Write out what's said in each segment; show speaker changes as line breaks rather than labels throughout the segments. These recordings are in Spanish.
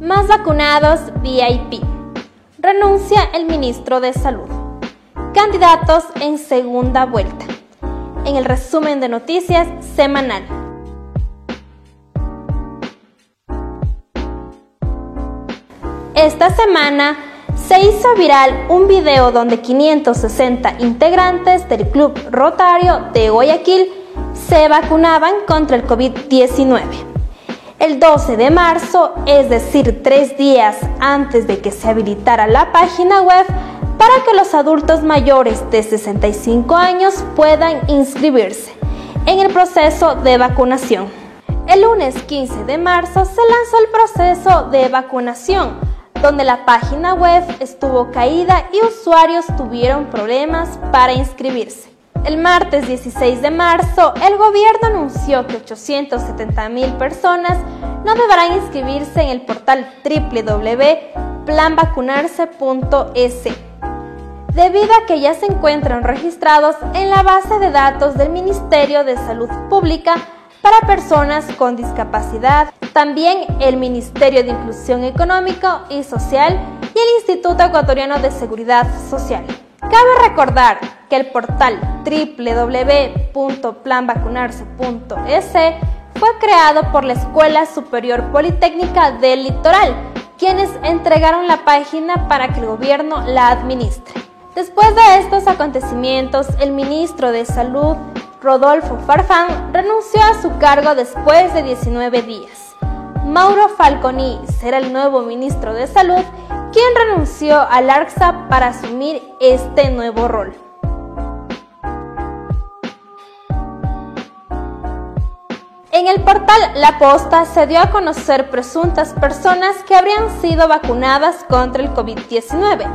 Más vacunados VIP. Renuncia el ministro de Salud. Candidatos en segunda vuelta. En el resumen de noticias semanal. Esta semana se hizo viral un video donde 560 integrantes del Club Rotario de Guayaquil se vacunaban contra el COVID-19. El 12 de marzo, es decir, tres días antes de que se habilitara la página web, para que los adultos mayores de 65 años puedan inscribirse en el proceso de vacunación. El lunes 15 de marzo se lanzó el proceso de vacunación donde la página web estuvo caída y usuarios tuvieron problemas para inscribirse. El martes 16 de marzo, el gobierno anunció que 870 mil personas no deberán inscribirse en el portal www.planvacunarse.es, debido a que ya se encuentran registrados en la base de datos del Ministerio de Salud Pública para personas con discapacidad, también el Ministerio de Inclusión Económica y Social y el Instituto Ecuatoriano de Seguridad Social. Cabe recordar que el portal www.planvacunarse.es fue creado por la Escuela Superior Politécnica del Litoral, quienes entregaron la página para que el gobierno la administre. Después de estos acontecimientos, el ministro de Salud, Rodolfo Farfán, renunció a su cargo después de 19 días. Mauro Falconi será el nuevo ministro de Salud, quien renunció al ARCSA para asumir este nuevo rol. En el portal La Posta se dio a conocer presuntas personas que habrían sido vacunadas contra el COVID-19,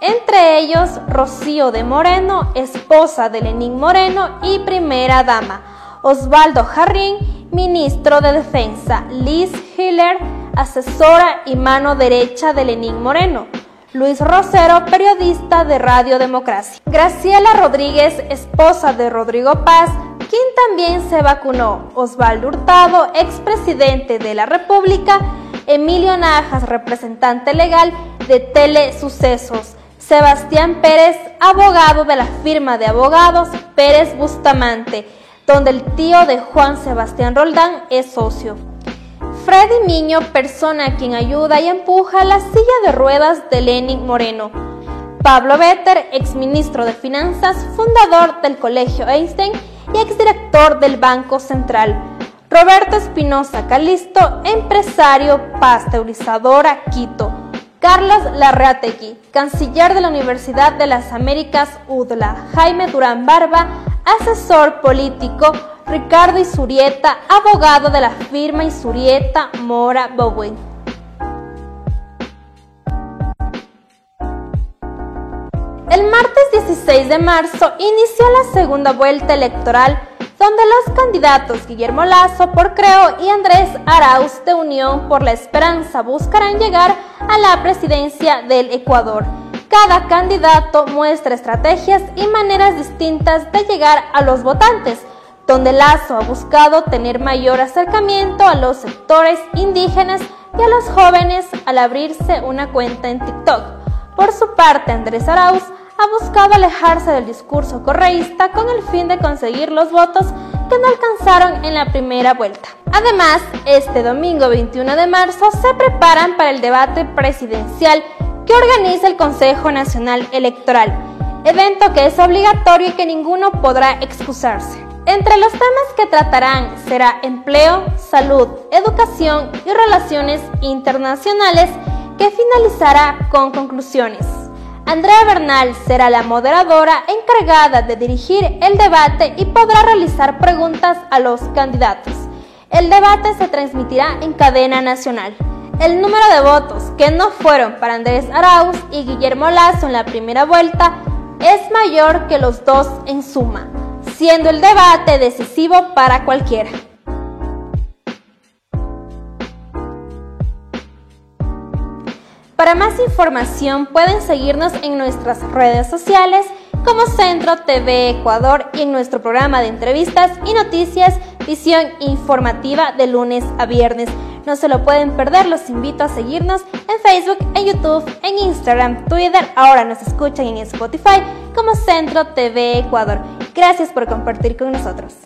entre ellos Rocío de Moreno, esposa de Lenín Moreno y primera dama, Osvaldo Jarrín ministro de Defensa, Liz Hiller, asesora y mano derecha de Lenín Moreno, Luis Rosero, periodista de Radio Democracia, Graciela Rodríguez, esposa de Rodrigo Paz, quien también se vacunó, Osvaldo Hurtado, expresidente de la República, Emilio Najas, representante legal de Telesucesos, Sebastián Pérez, abogado de la firma de abogados Pérez Bustamante, donde el tío de Juan Sebastián Roldán es socio. Freddy Miño, persona quien ayuda y empuja la silla de ruedas de Lenin Moreno. Pablo Vetter, exministro de Finanzas, fundador del Colegio Einstein y exdirector del Banco Central. Roberto Espinosa Calisto, empresario pasteurizadora Quito. Carlos Larrategui, canciller de la Universidad de las Américas UDLA. Jaime Durán Barba, asesor político Ricardo Isurieta, abogado de la firma Isurieta Mora Bowen. Martes 16 de marzo inició la segunda vuelta electoral donde los candidatos Guillermo Lazo por Creo y Andrés Arauz de Unión por la Esperanza buscarán llegar a la presidencia del Ecuador. Cada candidato muestra estrategias y maneras distintas de llegar a los votantes, donde Lazo ha buscado tener mayor acercamiento a los sectores indígenas y a los jóvenes al abrirse una cuenta en TikTok. Por su parte, Andrés Arauz ha buscado alejarse del discurso correísta con el fin de conseguir los votos que no alcanzaron en la primera vuelta. Además, este domingo 21 de marzo se preparan para el debate presidencial que organiza el Consejo Nacional Electoral, evento que es obligatorio y que ninguno podrá excusarse. Entre los temas que tratarán será empleo, salud, educación y relaciones internacionales que finalizará con conclusiones. Andrea Bernal será la moderadora encargada de dirigir el debate y podrá realizar preguntas a los candidatos. El debate se transmitirá en cadena nacional. El número de votos que no fueron para Andrés Arauz y Guillermo Lazo en la primera vuelta es mayor que los dos en suma, siendo el debate decisivo para cualquiera. Para más información pueden seguirnos en nuestras redes sociales como Centro TV Ecuador y en nuestro programa de entrevistas y noticias Visión Informativa de lunes a viernes. No se lo pueden perder, los invito a seguirnos en Facebook, en YouTube, en Instagram, Twitter. Ahora nos escuchan en Spotify como Centro TV Ecuador. Gracias por compartir con nosotros.